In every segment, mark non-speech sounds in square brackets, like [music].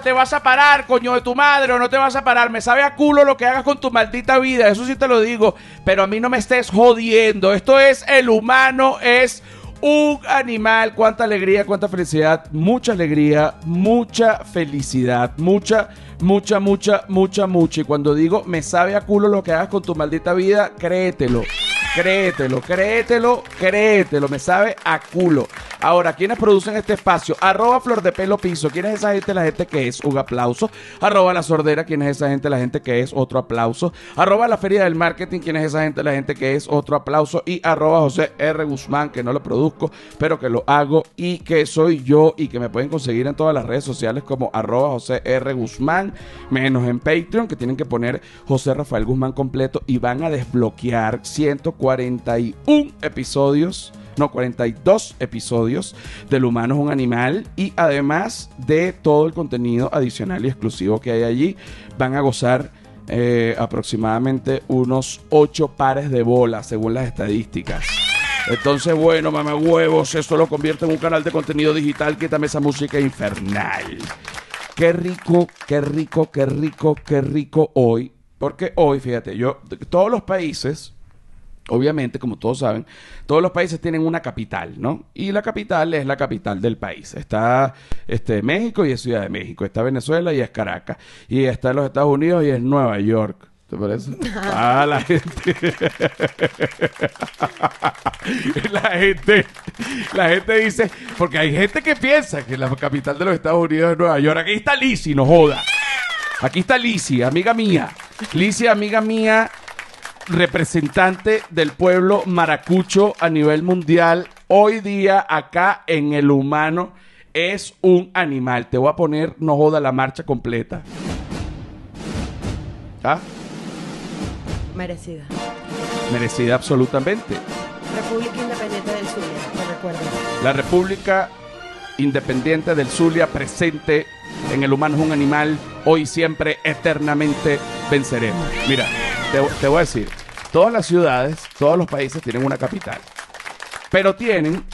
¿Te vas a parar, coño de tu madre, o no te vas a parar? Me sabe a culo lo que hagas con tu maldita vida, eso sí te lo digo, pero a mí no me estés jodiendo. Esto es el humano, es un animal. Cuánta alegría, cuánta felicidad, mucha alegría, mucha felicidad, mucha, mucha, mucha, mucha, mucha. Y cuando digo me sabe a culo lo que hagas con tu maldita vida, créetelo. Créetelo, créetelo, créetelo, me sabe a culo. Ahora, ¿quiénes producen este espacio? Arroba Flor de Pelo Piso. ¿Quién es esa gente? La gente que es un aplauso. Arroba La Sordera. ¿Quién es esa gente? La gente que es otro aplauso. Arroba La Feria del Marketing. ¿Quién es esa gente? La gente que es otro aplauso. Y arroba José R. Guzmán, que no lo produzco, pero que lo hago y que soy yo y que me pueden conseguir en todas las redes sociales como arroba José R. Guzmán, menos en Patreon, que tienen que poner José Rafael Guzmán completo y van a desbloquear 141 episodios no, 42 episodios del humano es un animal y además de todo el contenido adicional y exclusivo que hay allí, van a gozar eh, aproximadamente unos 8 pares de bolas según las estadísticas. Entonces, bueno, mamá huevos, esto lo convierte en un canal de contenido digital que también esa música infernal. Qué rico, qué rico, qué rico, qué rico hoy. Porque hoy, fíjate, yo, todos los países, Obviamente, como todos saben, todos los países tienen una capital, ¿no? Y la capital es la capital del país. Está este, México y es Ciudad de México. Está Venezuela y es Caracas. Y está en los Estados Unidos y es Nueva York. ¿Te parece? [laughs] Ah, la gente. la gente. La gente dice. Porque hay gente que piensa que la capital de los Estados Unidos es Nueva York. Aquí está Lizzie, no joda. Aquí está Lizzie, amiga mía. Lizzie, amiga mía representante del pueblo maracucho a nivel mundial, hoy día acá en el humano es un animal. Te voy a poner, no joda, la marcha completa. ¿Ah? Merecida. Merecida absolutamente. República Independiente del Zulia, te recuerdo. La República Independiente del Zulia presente en el humano es un animal, hoy siempre, eternamente venceremos. Mira te, voy a decir, todas las ciudades, todos los países tienen una capital, pero tienen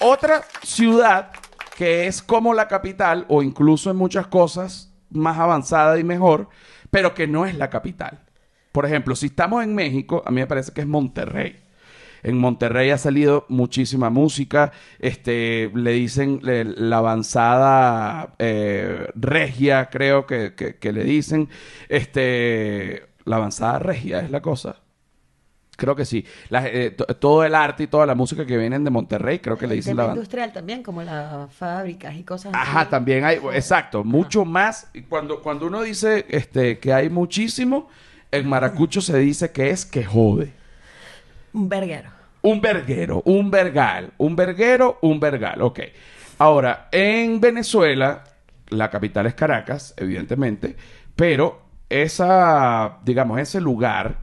otra ciudad que es como la capital o incluso en muchas cosas más avanzada y mejor, pero que no es la capital. Por ejemplo, si estamos en México, a mí me parece que es Monterrey. En Monterrey ha salido muchísima música. Este, le dicen la avanzada eh, regia, creo que, que, le dicen. Este, la avanzada regia es la cosa. Creo que sí. Eh, todo el arte y toda la música que vienen de Monterrey, creo que le dicen la industrial también, como las fábricas y cosas Ajá, también hay, exacto, mucho más. Cuando, cuando uno dice este, que hay muchísimo, en maracucho se dice que es que jode. Un verguero. Un verguero, un vergal, un verguero, un vergal, ok. Ahora, en Venezuela, la capital es Caracas, evidentemente, pero esa, digamos, ese lugar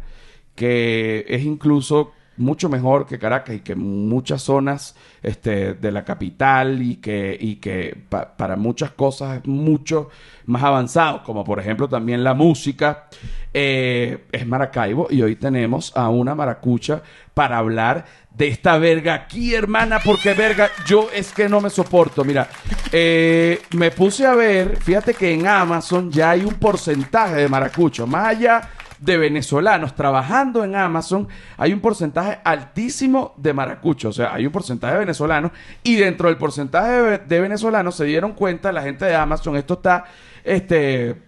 que es incluso mucho mejor que Caracas y que muchas zonas este, de la capital y que, y que para muchas cosas es mucho más avanzado, como por ejemplo también la música, eh, es Maracaibo y hoy tenemos a una maracucha para hablar de esta verga aquí, hermana, porque verga, yo es que no me soporto. Mira, eh, me puse a ver, fíjate que en Amazon ya hay un porcentaje de maracucho, más allá de venezolanos trabajando en Amazon, hay un porcentaje altísimo de maracuchos. O sea, hay un porcentaje de venezolanos y dentro del porcentaje de, venezolanos se dieron cuenta la gente de Amazon, esto está este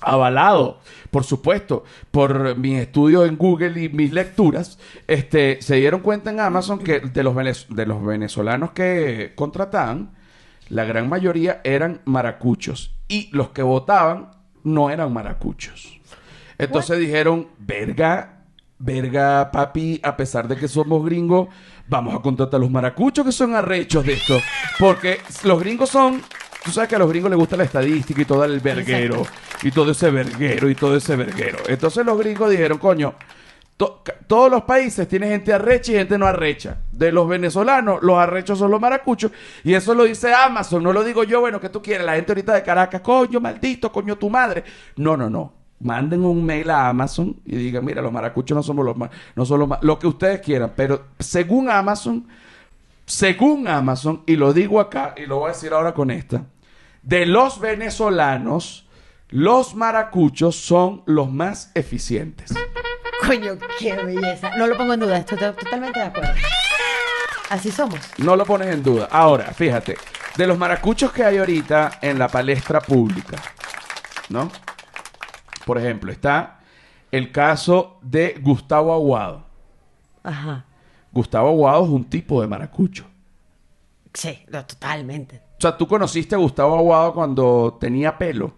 avalado, por supuesto, por mis estudios en Google y mis lecturas, este, se dieron cuenta en Amazon que de los, de los venezolanos que contrataban, la gran mayoría eran maracuchos y los que votaban no eran maracuchos. Entonces dijeron, verga, verga, papi, a pesar de que somos gringos, vamos a contratar a los maracuchos que son arrechos de esto. Porque los gringos son, tú sabes que a los gringos les gusta la estadística y todo el verguero, y todo ese verguero, y todo ese verguero. Entonces los gringos dijeron, coño, todos los países tienen gente arrecha y gente no arrecha. De los venezolanos, los arrechos son los maracuchos. Y eso lo dice Amazon, no lo digo yo, bueno, que tú quieres, la gente ahorita de Caracas, coño, maldito, coño, tu madre. No, no, no manden un mail a Amazon y digan, mira, los maracuchos no somos los más, no son los lo que ustedes quieran, pero según Amazon, según Amazon, y lo digo acá y lo voy a decir ahora con esta, de los venezolanos, los maracuchos son los más eficientes. Coño, qué belleza. No lo pongo en duda, estoy to- totalmente de acuerdo. Así somos. No lo pones en duda. Ahora, fíjate, de los maracuchos que hay ahorita en la palestra pública, ¿no? Por ejemplo, está el caso de Gustavo Aguado. Ajá. Gustavo Aguado es un tipo de maracucho. Sí, no, totalmente. O sea, tú conociste a Gustavo Aguado cuando tenía pelo.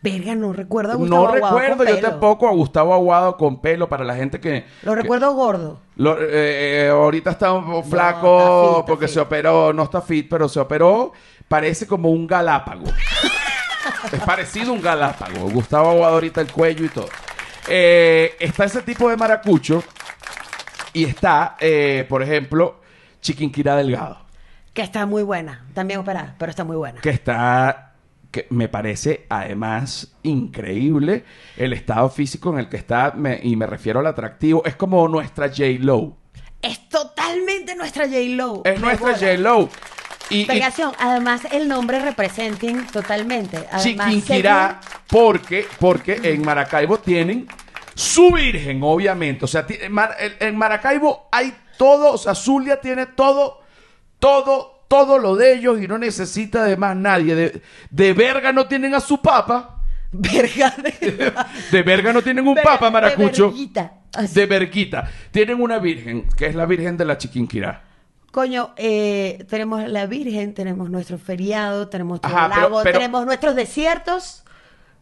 Verga, no recuerdo a Gustavo no Aguado con recuerdo yo pelo. tampoco a Gustavo Aguado con pelo para la gente que... Lo que- recuerdo gordo. lo- eh, eh, ahorita está un está flaco fit, está porque fit. se operó, no está fit, pero se operó. Parece como un galápago. Es parecido a un galápago. Gustavo Aguado ahorita el cuello y todo. Eh, está ese tipo de maracucho y está, eh, por ejemplo, Chiquinquirá Delgado. Que está muy buena. También operada, pero está muy buena. que está que me parece además increíble el estado físico en el que está me- y me refiero al atractivo es como nuestra J Lo Es totalmente nuestra J-Lo. es nuestra bola. Y. Además, el nombre representing totalmente. Además, Chiquinquirá porque porque en Maracaibo tienen su virgen obviamente o sea en Mar- en en Maracaibo hay todo o sea Zulia tiene todo todo todo lo de ellos y no necesita de más nadie de, de verga no tienen a su papa [laughs] Verga de... [laughs] De verga no tienen un papa, maracucho. de verguita. Así. De verguita. Tienen una virgen, que es la virgen de la Chiquinquirá. Coño, eh, tenemos la Virgen, tenemos nuestro feriado, tenemos nuestro Ajá, lago, pero- tenemos nuestros desiertos,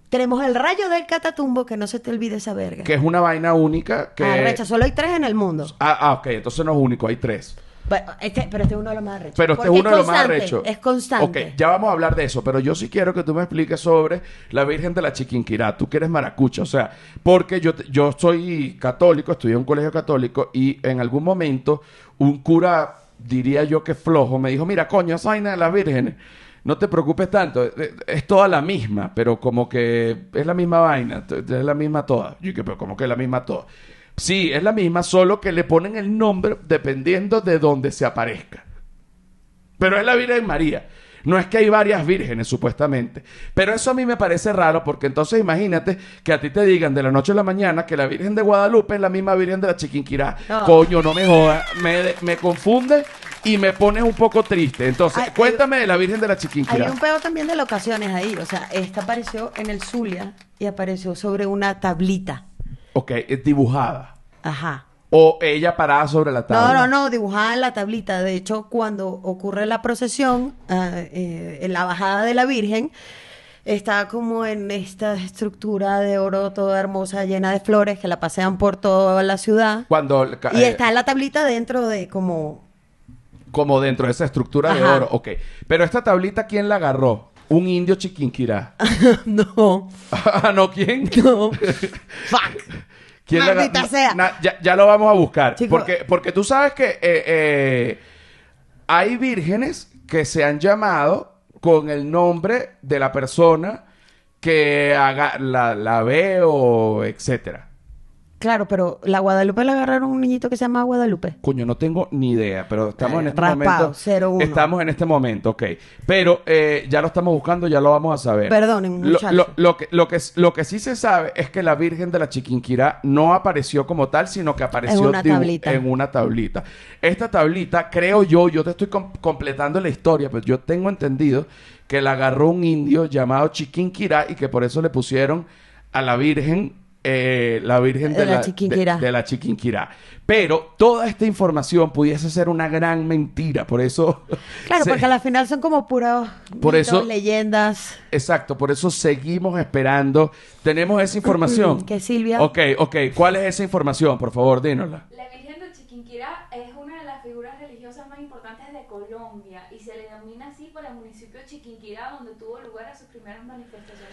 tenemos el rayo del Catatumbo, que no se te olvide esa verga. Que es una vaina única que... Arrecha, solo hay tres en el mundo. Ah, ah, ok. Entonces no es único, hay tres. Pero este, pero este es uno de los más arrechos. Pero este Porque es uno de los más arrechos. Es constante. Ok, ya vamos a hablar de eso, pero yo sí quiero que tú me expliques sobre la Virgen de la Chiquinquirá. Tú que eres maracucha, o sea, porque yo, yo soy católico, estudié en un colegio católico y en algún momento un cura, diría yo que flojo, me dijo, mira, coño, esa vaina de las vírgenes, no te preocupes tanto, eh, es toda la misma, pero como que es la misma vaina, es la misma toda. Yo que, pero como que es la misma toda. Sí, es la misma, solo que le ponen el nombre dependiendo de donde se aparezca. Pero es la Virgen María. No es que hay varias vírgenes, supuestamente. Pero eso a mí me parece raro porque entonces imagínate que a ti te digan de la noche a la mañana que la Virgen de Guadalupe es la misma Virgen de la Chiquinquirá. No. Coño, no me jodas. Me, me confunde y me pones un poco triste. Entonces, cuéntame de la Virgen de la Hay Chiquinquirá. un pedo también de locaciones ahí. O sea, esta apareció en el Zulia y apareció sobre una tablita. Ok, es dibujada. Ajá. O ella parada sobre la tabla. No, no, no, dibujada en la tablita. De hecho, cuando ocurre la procesión, ah, eh, en la bajada de la Virgen, está como en esta estructura de oro toda hermosa, llena de flores, que la pasean por toda la ciudad. Cuando... Y eh, está en la tablita dentro de como... Como dentro de esa estructura de oro. Ok. Pero esta tablita, ¿quién la agarró? Un indio chiquinquirá. [laughs] no, [laughs] Ah, ¿No? ¿Quién? no. [laughs] Fuck. ¿Quién Maldita sea. Na- ya, ya lo vamos a buscar. Chico. Porque, porque tú sabes que eh, eh, hay vírgenes que se han llamado con el nombre de la persona que haga, la, la ve o etcétera. Claro, pero la Guadalupe la agarraron un niñito que se llama Guadalupe. Coño, no tengo ni idea, pero estamos en este raspado, momento. 01. Estamos en este momento, ok. Pero eh, ya lo estamos buscando, ya lo vamos a saber. Perdonen, Lo, muchachos. lo- lo que, lo, que, lo que sí se sabe es que la Virgen de la Chiquinquirá no apareció como tal, sino que apareció En una tablita. en una tablita. Esta tablita, creo yo, yo te estoy com- completando la historia, pero yo tengo entendido que la agarró un indio llamado Chiquinquirá y que por eso le pusieron a la Virgen. Eh, la Virgen de, De la la, Chiquinquirá. de- de la Chiquinquirá. Pero toda esta información pudiese ser una gran mentira. Por eso. Claro, se- porque al final son como puros Por mitos, eso- leyendas. Exacto, por eso seguimos esperando. Tenemos esa [clears throat] información. Que Silvia- Ok, ok. ¿Cuál es esa información? Por favor, dínosla. La Virgen de Chiquinquirá es una de las figuras religiosas más importantes de Colombia y se le denomina así por el municipio de Chiquinquirá donde tuvo lugar a sus primeras manifestaciones.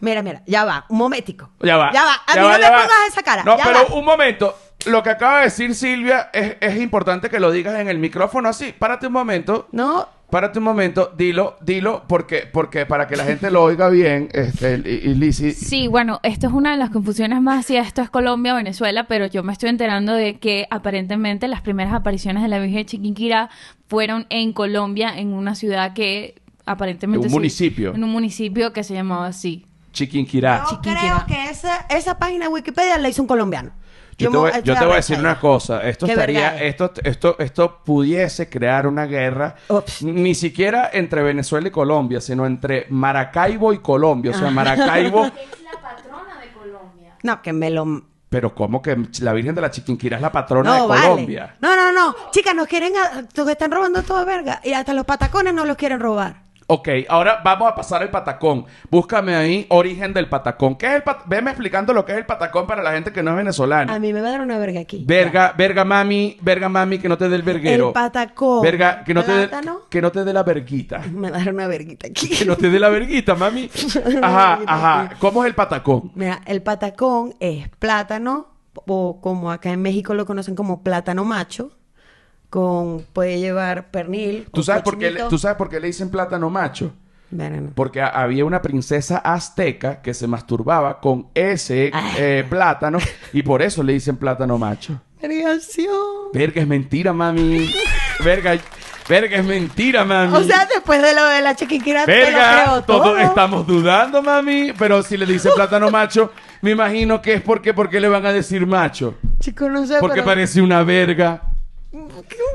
Mira, mira, ya va, un momentico. Ya va. Ya va. A ya mí va, no me va. pongas esa cara. No, ya pero va. un momento. Lo que acaba de decir Silvia es, es importante que lo digas en el micrófono así. Párate un momento. No, Párate un momento, dilo, dilo, porque, porque para que la gente lo oiga bien, este, y, y Lizzy- Sí, bueno, esto es una de las confusiones más si esto es Colombia o Venezuela, pero yo me estoy enterando de que aparentemente las primeras apariciones de la Virgen de Chiquinquirá fueron en Colombia, en una ciudad que aparentemente. Un sí, municipio. En un municipio que se llamaba así. Chiquinquirá. Yo Chiquinquirá. creo que esa, esa página de Wikipedia la hizo un colombiano. Yo, te voy, estoy yo te voy a decir una cosa. Esto Qué estaría, esto, esto, esto pudiese crear una guerra, Ups. ni siquiera entre Venezuela y Colombia, sino entre Maracaibo y Colombia. O sea, Maracaibo. [laughs] Es la patrona de Colombia. No, que me lo... Pero ¿cómo que la Virgen de la Chiquinquirá es la patrona No, de vale. Colombia? No, no, no. Chicas, nos quieren... a- Nos están robando todo verga. Y hasta los patacones no los quieren robar. Ok, ahora vamos a pasar al patacón. Búscame ahí origen del patacón. ¿Qué es el pat Veme explicando lo que es el patacón para la gente que no es venezolana. A mí me va a dar una verga aquí. Verga, verga mami, verga mami, que no te dé el verguero. El patacón. Verga, que no te dé, que no te dé la verguita. [laughs] Me va a dar una verguita aquí. Que no te dé la verguita, mami. [laughs] Ajá, ajá. ¿Cómo es el patacón? Mira, el patacón es plátano, o como acá en México lo conocen como plátano macho, con puede llevar pernil. ¿Tú sabes, por qué le. ¿Tú sabes por qué le dicen plátano macho? Verano. Porque había una princesa azteca que se masturbaba con ese eh, plátano y por eso le dicen plátano macho. Verga, es mentira, mami. Verga, verga, es mentira, mami. O sea, después de lo de la chiquiquira, te lo Verga, creo todo todo. estamos dudando, mami. Pero si le dice plátano [laughs] macho, me imagino que es porque, porque le van a decir macho. Chico, no sé, Porque pero... parece una verga.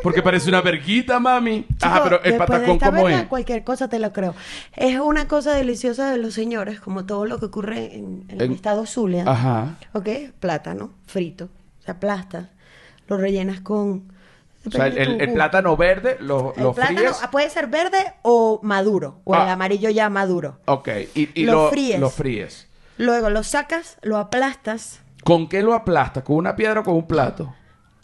Porque parece una verguita, mami. Ajá, pero el patacón, ¿cómo verga, es? Cualquier cosa te lo creo. Es una cosa deliciosa de los señores, como todo lo que ocurre en, en el estado Zulia. Ajá. ¿Ok? Plátano frito. Se aplasta. Lo rellenas con... O sea, el, plátano verde lo, El lo plátano fríes. ah, puede ser verde o maduro. O el Ah. amarillo ya maduro. Ok, y, y Lo lo, fríes. lo fríes. Luego lo sacas, lo aplastas. ¿Con qué lo aplastas? ¿Con una piedra o con un plato?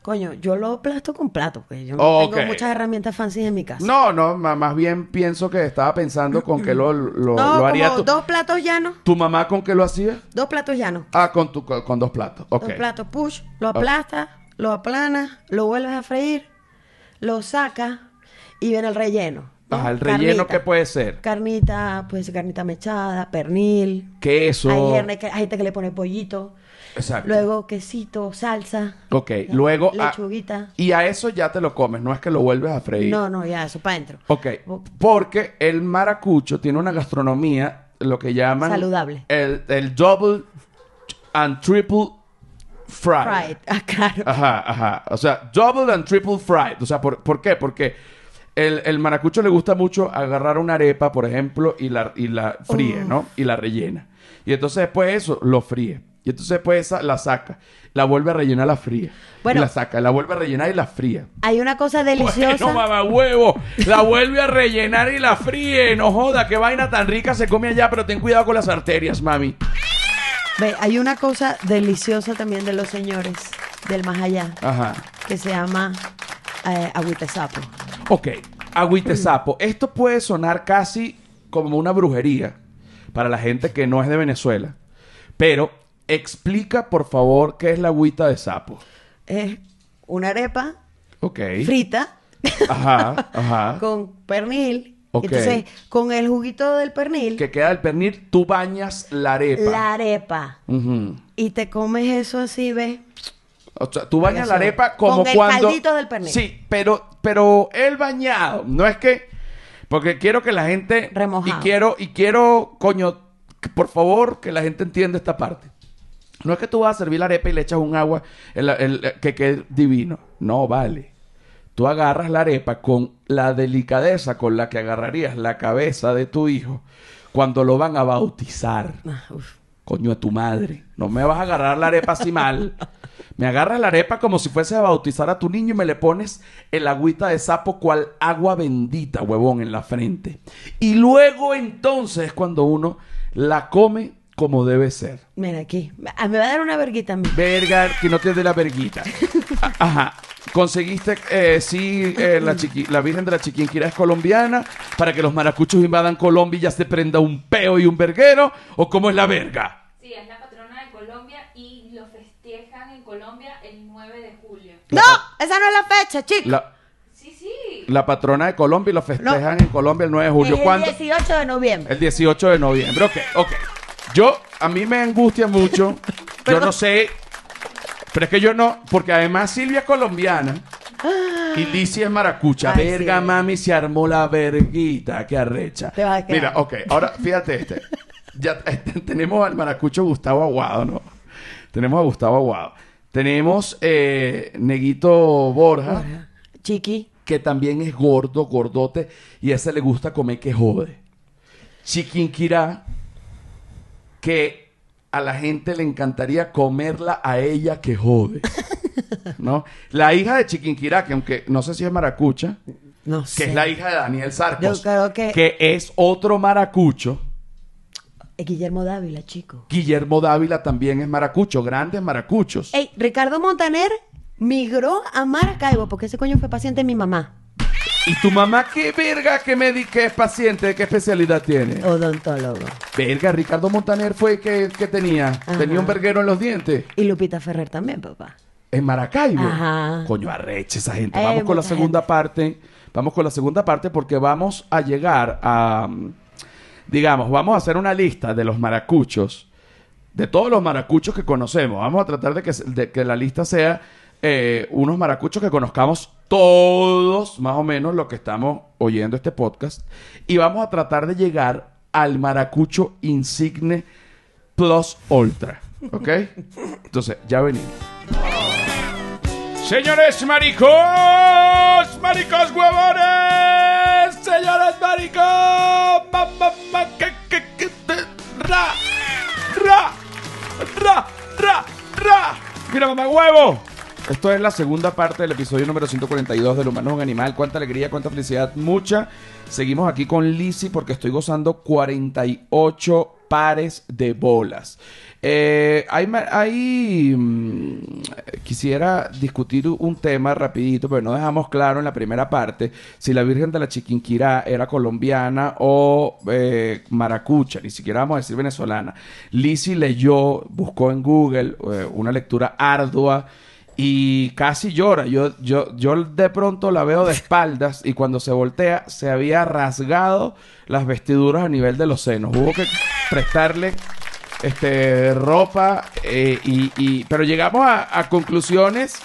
Coño, yo lo aplasto con plato, porque yo no tengo muchas herramientas fancy en mi casa. No, no, más bien pienso que estaba pensando con qué lo, lo, [clears throat] No, lo haría como tu, dos platos llanos. tu mamá con qué lo hacía. Dos platos llanos. Ah, con, tu, con, con dos platos. Ok. Dos platos push, lo aplastas, lo aplanas, lo vuelves a freír, lo sacas y viene el relleno. ¿no? Ajá, el relleno. ¿qué puede ser? Carnita, puede ser carnita mechada, pernil. Queso. Hay, gente que, hay gente que le pone pollito. Exacto. Luego quesito, salsa. Ok, luego... Lechuguita. y a eso ya te lo comes, no es que lo vuelves a freír. No, no, ya, eso para adentro. Ok, porque el maracucho tiene una gastronomía, lo que llaman... Saludable. El, el double and triple fried. Fried. [laughs] Ah, claro. Ajá, ajá. O sea, double and triple fried. O sea, ¿por, ¿por qué? Porque el, el maracucho le gusta mucho agarrar una arepa, por ejemplo, y la, y la fríe, ¿no? Y la rellena. Y entonces después eso lo fríe. Y entonces después esa la saca. La vuelve a rellenar, la fría. Bueno. y la saca. La vuelve a rellenar y la fría. Hay una cosa deliciosa. Bueno, mamá huevo. La vuelve a rellenar y la fríe. No joda, qué vaina tan rica se come allá, pero ten cuidado con las arterias, mami. Ve, hay una cosa deliciosa también de los señores del más allá Ajá. que se llama eh, sapo. Ok, agüite sapo. Esto puede sonar casi como una brujería para la gente que no es de Venezuela. Pero explica, por favor, qué es la agüita de sapo. Es una arepa Ok. frita Ajá, [laughs] ajá. con pernil. Ok. Entonces, con el juguito del pernil, Que queda el pernil, tú bañas la arepa. la arepa. Ujú. Y te comes eso así, ¿ves? O sea, tú bañas la arepa como Con el cuando... caldito del pernil. Sí, pero, pero el bañado, no es que... Porque quiero que la gente... Remojado. Y quiero, y quiero, coño, por favor, que la gente entienda esta parte. No es que tú vas a servir la arepa y le echas un agua el- el- que quede divino. No, vale. Tú agarras la arepa con la delicadeza con la que agarrarías la cabeza de tu hijo cuando lo van a bautizar. Ah, uf. Coño, a tu madre. No me vas a agarrar la arepa así mal. Me agarras la arepa como si fuese a bautizar a tu niño y me le pones el agüita de sapo cual agua bendita, huevón, en la frente. Y luego entonces es cuando uno la come como debe ser. Mira aquí. Ah, Me va a dar una verguita a mí. Verga, que no te dé la verguita. A- [laughs] Ajá. Conseguiste, eh, sí, eh, la, chiqui- la Virgen de la Chiquinquirá es colombiana para que los maracuchos invadan Colombia y ya se prenda un peo y un verguero. ¿O cómo es la verga? Sí, es la patrona de Colombia y lo festejan en Colombia el 9 de julio. ¡No! Esa no es la fecha, chico. La, Sí, sí. la patrona de Colombia y lo festejan en Colombia el 9 de julio. Es el ¿Cuándo? 18 de noviembre. El 18 de noviembre. Ok, ok. Yo, a mí me angustia mucho. [laughs] yo no sé. Pero es que yo no. Porque además Silvia es colombiana. Y Lizzie es maracucha. Ay, Verga, sí. mami, se armó la verguita. Qué arrecha. Te vas a quedar. Mira, ok. Ahora, fíjate este. Ya [laughs] este, tenemos al maracucho Gustavo Aguado, ¿no? Tenemos a Gustavo Aguado. Tenemos eh, Neguito Borja, Chiqui. que también es gordo, gordote, y a ese le gusta comer que jode. Chiquinquirá, que a la gente le encantaría comerla a ella que jode. [laughs] ¿No? La hija de Chiquinquirá, que aunque no sé si es maracucha, No que es la hija de Daniel Sarcos, Yo creo que- es otro maracucho. Eh, Guillermo Dávila, chico. Guillermo Dávila también es maracucho, grandes maracuchos. Ey, Ricardo Montaner migró a Maracaibo porque ese coño fue paciente de mi mamá. ¿Y tu mamá qué verga que me di que es paciente? ¿Qué especialidad tiene? Odontólogo. Verga, Ricardo Montaner fue que, que tenía. Ajá. Tenía un verguero en los dientes. Y Lupita Ferrer también, papá. En Maracaibo. Ajá. Coño, arreche esa gente. Eh, Vamos con la segunda gente. parte. Vamos con la segunda parte porque vamos a llegar a. mm, Digamos, vamos a hacer una lista de los maracuchos. De todos los maracuchos que conocemos. Vamos a tratar de que, de que la lista sea eh, unos maracuchos que conozcamos todos, más o menos, los que estamos oyendo este podcast. Y vamos a tratar de llegar al maracucho insigne plus ultra. ¿Ok? Entonces, ya venimos. Señores maricos, maricos huevones, señores maricos, ma, ma, ma, que, que, ra, ra, ra, ra, ra. Mira, mamá huevo. Esto es la segunda parte del episodio número 142 del humano es un animal. Cuánta alegría, cuánta felicidad, mucha. Seguimos aquí con Lizzie porque estoy gozando 48 pares de bolas. Eh, hay, hay, mm, quisiera discutir un tema rapidito, pero no dejamos claro en la primera parte si la Virgen de la Chiquinquirá era colombiana o eh, maracucha, ni siquiera vamos a decir venezolana. Lizzie leyó, buscó en Google eh, una lectura ardua y casi llora. Yo, yo, yo de pronto la veo de espaldas y cuando se voltea se había rasgado las vestiduras a nivel de los senos. Hubo que prestarle este, ropa eh, y, y- pero llegamos a, a conclusiones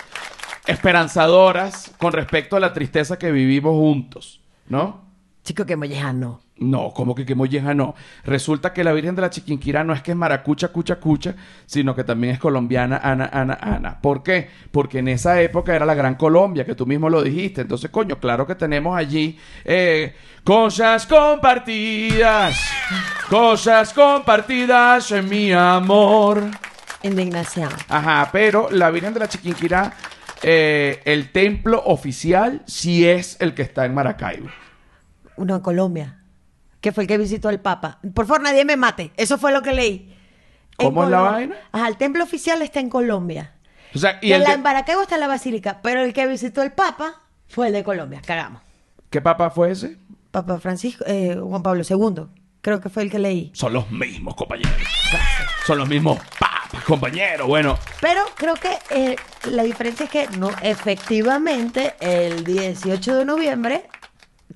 esperanzadoras con respecto a la tristeza que vivimos juntos, ¿no? Chico, que mollejano. No, como que que molleja no. Resulta que la Virgen de la Chiquinquirá no es que es maracucha, cucha, cucha, sino que también es colombiana, Ana, Ana, Ana. ¿Por qué? Porque en esa época era la Gran Colombia, que tú mismo lo dijiste. Entonces, coño, claro que tenemos allí eh, cosas compartidas, cosas compartidas en mi amor. Indignación. Ajá, pero la Virgen de la Chiquinquirá, eh, el templo oficial sí es el que está en Maracaibo. Uno en Colombia. Que fue el que visitó al Papa. Por favor, nadie me mate. Eso fue lo que leí. En ¿Cómo es la vaina? Ajá, el templo oficial está en Colombia. O sea, y el la, de- en Maracaibo está la basílica, pero el que visitó el Papa fue el de Colombia. Cagamos. ¿Qué papa fue ese? Papa Francisco, eh, Juan Pablo II. Creo que fue el que leí. Son los mismos, compañeros. Son los mismos papas, compañeros. Bueno, Pero creo que eh, la diferencia es que no, efectivamente el 18 de noviembre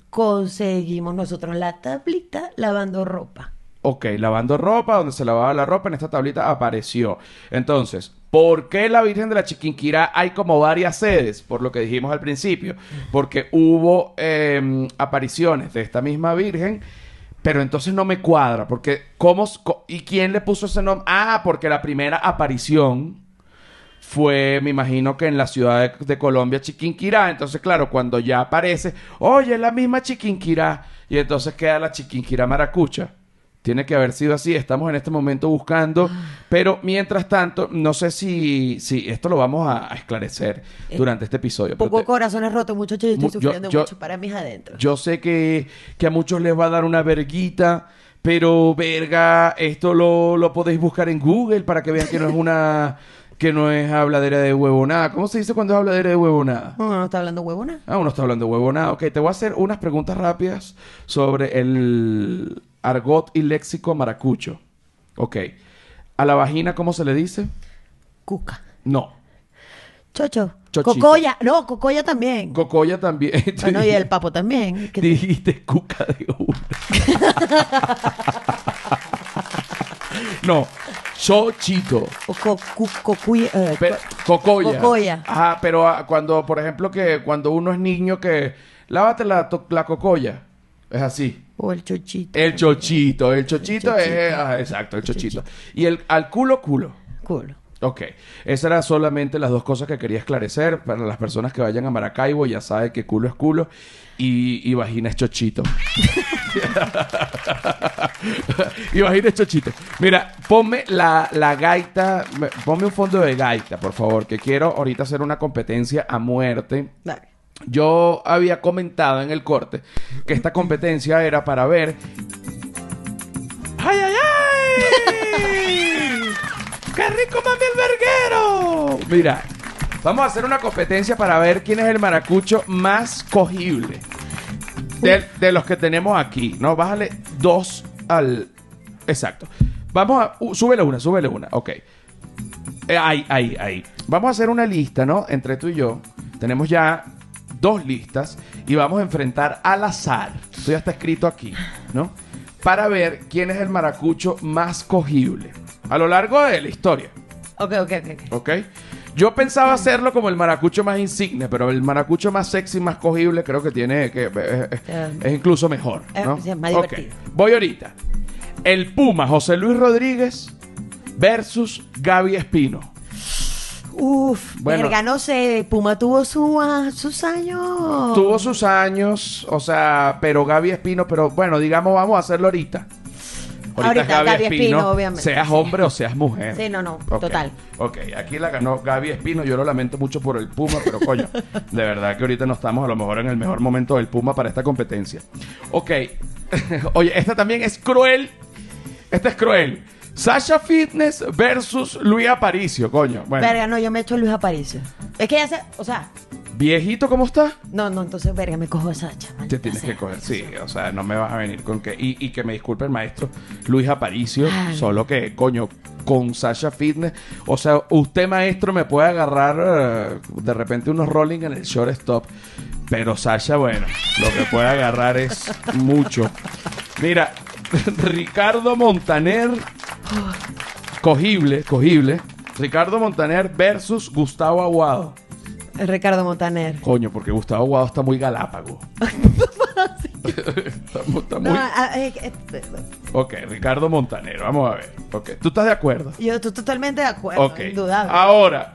conseguimos nosotros la tablita lavando ropa. ok, lavando ropa, donde se lavaba la ropa, en esta tablita apareció. Entonces, ¿por qué la Virgen de la Chiquinquirá hay como varias sedes? Por lo que dijimos al principio. Porque hubo eh, apariciones de esta misma Virgen. Pero entonces no me cuadra, porque ¿cómo, ¿y quién le puso ese nombre? Ah, porque la primera aparición fue, me imagino que en la ciudad de, de Colombia, Chiquinquirá. Entonces, claro, cuando ya aparece, oye, es la misma Chiquinquirá. Y entonces queda la Chiquinquirá Maracucha. Tiene que haber sido así. Estamos en este momento buscando. Pero mientras tanto, no sé si, si esto lo vamos a, a esclarecer durante este episodio. Poco te- corazones rotos, muchachos. Yo estoy yo- sufriendo yo- mucho para mis adentros. yo sé que, que a muchos les va a dar una verguita, pero verga, esto lo, lo podéis buscar en Google para que vean que no es una [laughs] que no es habladera de huevonada. ¿Cómo se dice cuando es habladera de huevonada? No, no está hablando huevona. Ah, uno está hablando de huevonada. Ok, te voy a hacer unas preguntas rápidas sobre el argot y léxico maracucho. Ok. ¿A la vagina cómo se le dice? Cuca. No. Chocho. Chochito. Cocoya. No, cocoya también. Cocoya también. bueno, y el papo también. que- Dijiste cuca de una. [laughs] no. Chochito. O co- cu- cocuy- eh, Pe- cocoya. Cocoya. Ajá, pero ah, cuando, por ejemplo, que cuando uno es niño que lávate la, to- la cocoya. Es así. o el chochito. El chochito, el chochito, chochito. es ah, exacto, el chochito. Y el al culo culo. Culo. Ok, esas eran solamente las dos cosas que quería esclarecer. Para las personas que vayan a Maracaibo, ya saben que culo es culo y, y vagina es chochito. [laughs] y vagina es chochito. Mira, ponme la, la gaita, me- ponme un fondo de gaita, por favor, que quiero ahorita hacer una competencia a muerte. Dale. Yo había comentado en el corte que esta competencia era para ver. ¡Qué rico mami el verguero! Mira, vamos a hacer una competencia para ver quién es el maracucho más cogible de, de los que tenemos aquí. No, bájale dos al. Exacto. Vamos a. uh, súbele una, súbele una. Ok. Eh, ahí, ahí, ahí. Vamos a hacer una lista, ¿no? Entre tú y yo. Tenemos ya dos listas y vamos a enfrentar al azar. Esto ya está escrito aquí, ¿no? Para ver quién es el maracucho más cogible a lo largo de la historia, Ok, ok, ok. ok. Yo pensaba hacerlo como el maracucho más insigne, pero el maracucho más sexy, más cogible, creo que tiene que eh, eh, Ya. es incluso mejor. Eh, es más divertido. Voy ahorita. El Puma José Luis Rodríguez versus Gaby Espino. Uf, Bueno. verga, no sé. Puma tuvo su, ah, sus años. Tuvo sus años, o sea, pero Gaby Espino, pero bueno, digamos, vamos a hacerlo ahorita. Ahorita, Gaby Espino, obviamente, Seas sí. hombre o seas mujer. Sí, no, no, total. Ok, aquí la ganó Gaby Espino. Yo lo lamento mucho por el Puma, pero coño, [laughs] de verdad que ahorita no estamos a lo mejor en el mejor momento del Puma para esta competencia. Ok, [laughs] oye, esta también es cruel. Esta es cruel. Sasha Fitness versus Luis Aparicio, coño. Bueno, Verga, no, yo me echo Luis Aparicio. Es que ya se. O sea, viejito, ¿cómo está? no, no, entonces, verga, me cojo a Sacha. Te tienes sea. que coger, sí, o sea, no me vas a venir con que. Y, y que me disculpe el maestro Luis Aparicio, Ay. solo que, coño, con Sasha Fitness, o sea, usted maestro me puede agarrar eh, de repente unos rolling en el shortstop, pero Sasha, bueno, lo que puede agarrar es mucho. Mira, [laughs] Ricardo Montaner, cogible, cogible. Ricardo Montaner versus Gustavo Aguado. Ricardo Montaner. Coño, porque Gustavo Aguado está muy galápago. [laughs] está, está No, muy... ah, eh, eh, Ok, Ricardo Montaner, vamos a ver. Ok, ¿tú estás de acuerdo? yo estoy totalmente de acuerdo. Ok. Indudable. Ahora,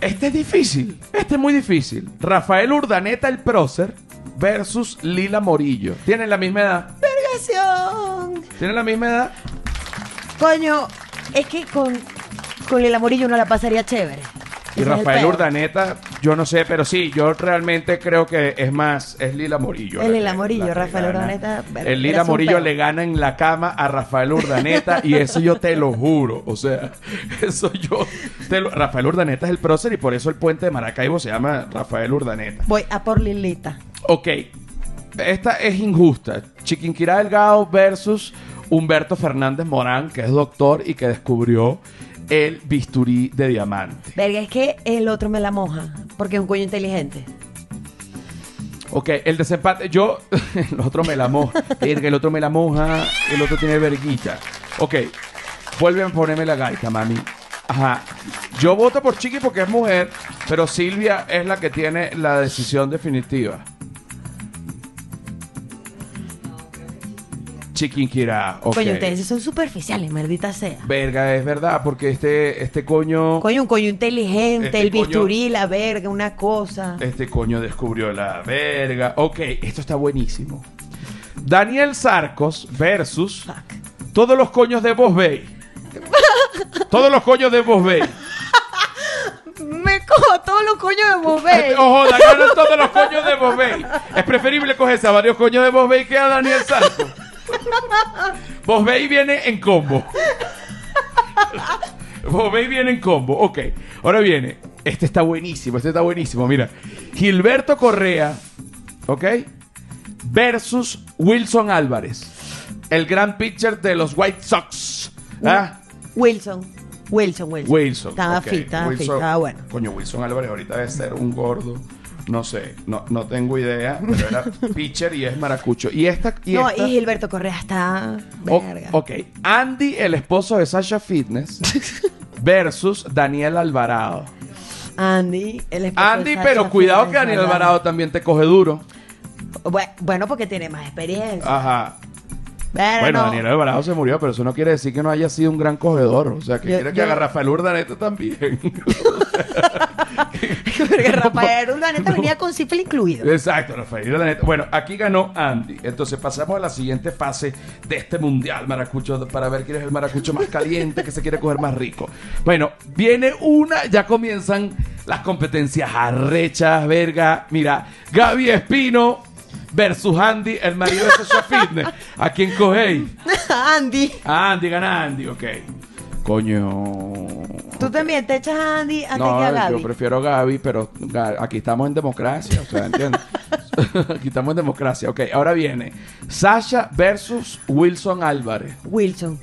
este es difícil. Este es muy difícil. Rafael Urdaneta, el prócer, versus Lila Morillo. ¿Tienen la misma edad? Vergación. ¿Tienen la misma edad? Coño, es que con, con el amorillo uno la pasaría chévere. Y el Rafael. Urdaneta, yo no sé, pero sí, yo realmente creo que es más, es Lila Morillo. Es la Lila Morillo, la Rafael gana. Urdaneta, El Lila Morillo le gana en la cama a Rafael Urdaneta y eso yo te lo juro. O sea, [laughs] eso yo. te lo- Rafael Urdaneta es el prócer y por eso el puente de Maracaibo se llama Rafael Urdaneta. Voy a por Lilita. Ok, esta es injusta. Chiquinquirá Delgado versus Humberto Fernández Morán, que es doctor y que descubrió el bisturí de diamante. Verga, es que el otro me la moja. Porque es un coño inteligente. Ok, el desempate, yo, [laughs] el otro me la moja, Verga, el otro me la moja, el otro tiene verguita. Ok, vuelve a ponerme la gaita, mami. Ajá, yo voto por Chiqui porque es mujer, pero Silvia es la que tiene la decisión definitiva. Chiquinquirá, ok. Coño, ustedes son superficiales, maldita sea. Verga, es verdad, porque este, este coño, Coño, un coño inteligente, Este el coño- bisturí, la verga, una cosa. este coño descubrió la verga. Ok, esto está buenísimo. Daniel Sarcos versus Fuck. todos los coños de Boss Bay. todos los coños de Boss Bay. [laughs] Me cojo todos los coños de Bobé. [laughs] Ojo, ganan todos los coños de Boss Bay. Es preferible cogerse a varios coños de Boss Bay que a Daniel Sarcos. [laughs] Boss Bay viene en combo. Boss Bay viene en combo. Ok, ahora viene. Este está buenísimo, este está buenísimo. Mira, Gilberto Correa, ¿ok? Versus Wilson Álvarez, el gran pitcher de los White Sox. ¿Ah? Wilson. Wilson, Wilson. Wilson. Estaba fit, estaba fit, estaba bueno. Coño, Wilson Álvarez ahorita debe ser un gordo. No sé, no, no tengo idea, pero era [laughs] pitcher y es maracucho. Y esta... Y no, esta- y Gilberto Correa está. O- Verga. ok, Andy, el esposo de Sasha Fitness, [laughs] versus Daniel Alvarado. Andy, el esposo de Andy, Sacha pero cuidado que Daniel. Alvarado también te coge duro. Bue- Bueno, porque tiene más experiencia. Ajá. Pero Bueno, no. Daniel Alvarado se murió, pero eso no quiere decir que no haya sido un gran cogedor. O sea, que Yo- quiere que haga Rafael Urdaneta también. [laughs] [laughs] Porque Rafael Urdaneta venía con cifra incluido. Exacto, Rafael Urdaneta. Bueno, aquí ganó Andy. Entonces pasamos a la siguiente fase de este mundial maracucho para ver quién es el maracucho más caliente que se quiere coger más rico. Bueno, viene una, ya comienzan las competencias arrechas, verga. Mira, Gaby Espino versus Andy, el marido de Sasha Fitness. ¿A quién cogéis? [laughs] Andy. A Andy, gana Andy, ok. Coño. Tú también te echas a Andy antes No, que a Gaby. yo prefiero a Gaby, pero aquí estamos en democracia, o sea, ¿entiendes? [laughs] aquí estamos en democracia. Ok, ahora viene Sasha versus Wilson Álvarez. Wilson.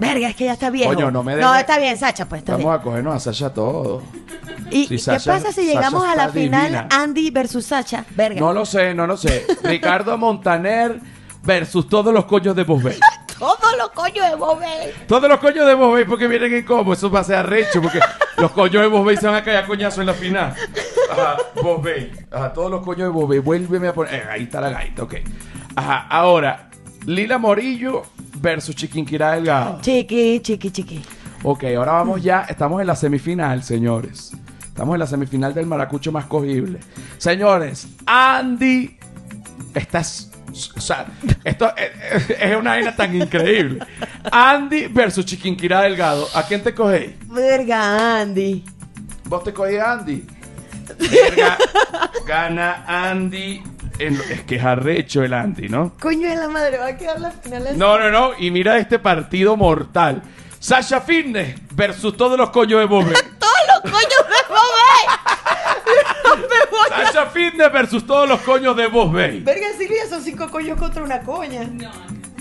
Verga, es que ya está viejo. Coño, no me No, dejes- está bien, Sacha, pues está Vamos a cogernos a Sasha todo. bien. ¿Y qué pasa si llegamos a la final divina. Andy versus Sacha? Verga. No lo sé, no lo sé. Ricardo Montaner versus todos los coños de Bosbey. Todos los coños de Bobé. Todos los coños de Bosbey porque vienen en combo. Eso va a ser arrecho porque los coños de Bosbey se van a caer a coñazo en la final. Ajá, Bosbey. Ajá, todos los coños de Bosbey. Vuélveme a poner. eh, ahí está la gaita, ok. Ajá, ahora, Lila Morillo versus Chiquinquirá Delgado. Chiqui, chiqui, chiqui. Ok, ahora vamos ya. Estamos en la semifinal, señores. Estamos en la semifinal del maracucho más cogible. Señores, Andy. Estás. O sea, esto es, es una vaina tan increíble. Andy versus Chiquinquirá Delgado. ¿A quién te cogéis? Verga, Andy. ¿Vos te cogéis a Andy? [laughs] Verga, gana Andy. en lo- es que es arrecho el Andy, ¿no? Coño de la madre, va a quedar la final así. No, no, no. Y mira este partido mortal. Sasha Fitness versus todos los coños de Bobe. [laughs] Todos los coños de Bobé. Me voy a- Sasha Fitness versus todos los coños de Boss Bay. Verga, Silvia, son cinco coños contra una coña.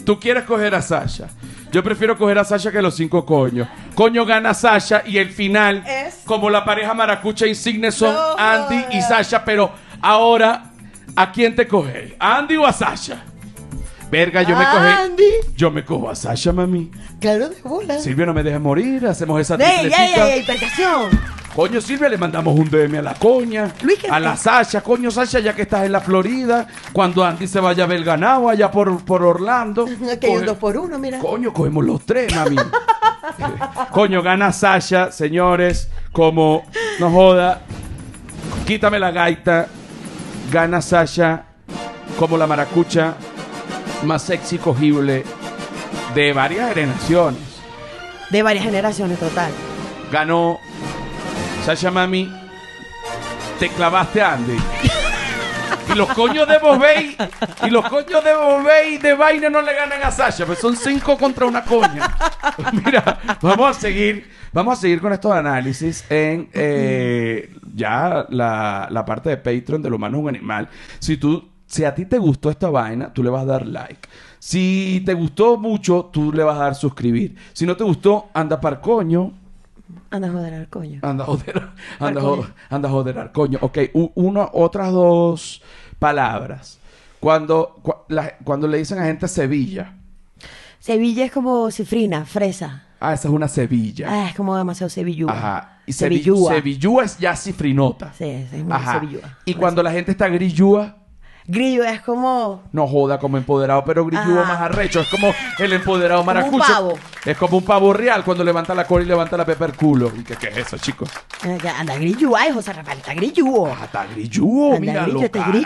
Tú quieres coger a Sasha. Yo prefiero coger a Sasha que los cinco coños. Coño gana Sasha y el final, Es- como la pareja maracucha insigne son No Andy y. Sasha, pero ahora, ¿a quién te coges? ¿A Andy o a Sasha? Verga, yo me cogí. Andy. Yo me cojo a Sasha, mami. Claro, de bola. Silvia, no me dejes morir. Hacemos esa ¡Ey, ey, ey, ey! ¡Percación! Coño, Silvia, le mandamos un DM a la coña. Luis, ¿qué- a la Sasha. Coño, Sasha, ya que estás en la Florida, cuando Andy se vaya a ver ganado allá por, por Orlando. [laughs] Aquí hay un dos por uno, mira. Coño, cogemos los tres, mami. [laughs] [laughs] Coño, gana Sasha, señores. Como, no joda. Quítame la gaita. Gana Sasha como la maracucha más sexy cogible de varias generaciones. De varias generaciones, total. Ganó Sasha Mami. Te clavaste a Andy. Y los coños de Bobey y los coños de Bobey de vaina no le ganan a Sasha, pues son cinco contra una coña. Mira, vamos a seguir, vamos a seguir con estos análisis en eh, ya la, la parte de Patreon del humano es un animal. Si tú, si a ti te gustó esta vaina, tú le vas a dar like. Si te gustó mucho, tú le vas a dar suscribir. Si no te gustó, anda para coño. Anda a joder al coño. Anda a joder, anda, a anda a joder al coño. Ok, u- uno, otras dos palabras. Cuando, la- cuando le dicen a gente Sevilla, Sevilla es como cifrina, fresa. ah, esa es una Sevilla. Ah, es como demasiado sevillúa. Ajá. Y sevi- Sevillúa. Sevillúa es ya cifrinota. Sí, es muy Ajá. sevillúa. Y cuando la gente está grillúa, Grillo es como... no joda como empoderado, pero grillúa Ajá. más arrecho. Es como el empoderado Como un maracucho. pavo. Es como un pavo real cuando levanta la cola y levanta la pepa el culo. ¿Y qué, qué es eso, chicos? eh, Anda grillo, ay, José Rafael, está grilluo. Ah, está grillúo, Anda, míralo. grillo, está caray,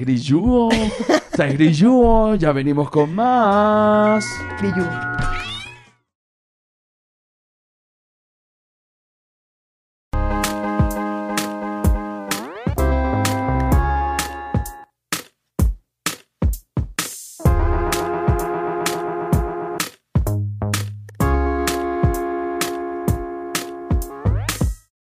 grillúo. Está. Está grillúo. Ya venimos con más. Grilluo.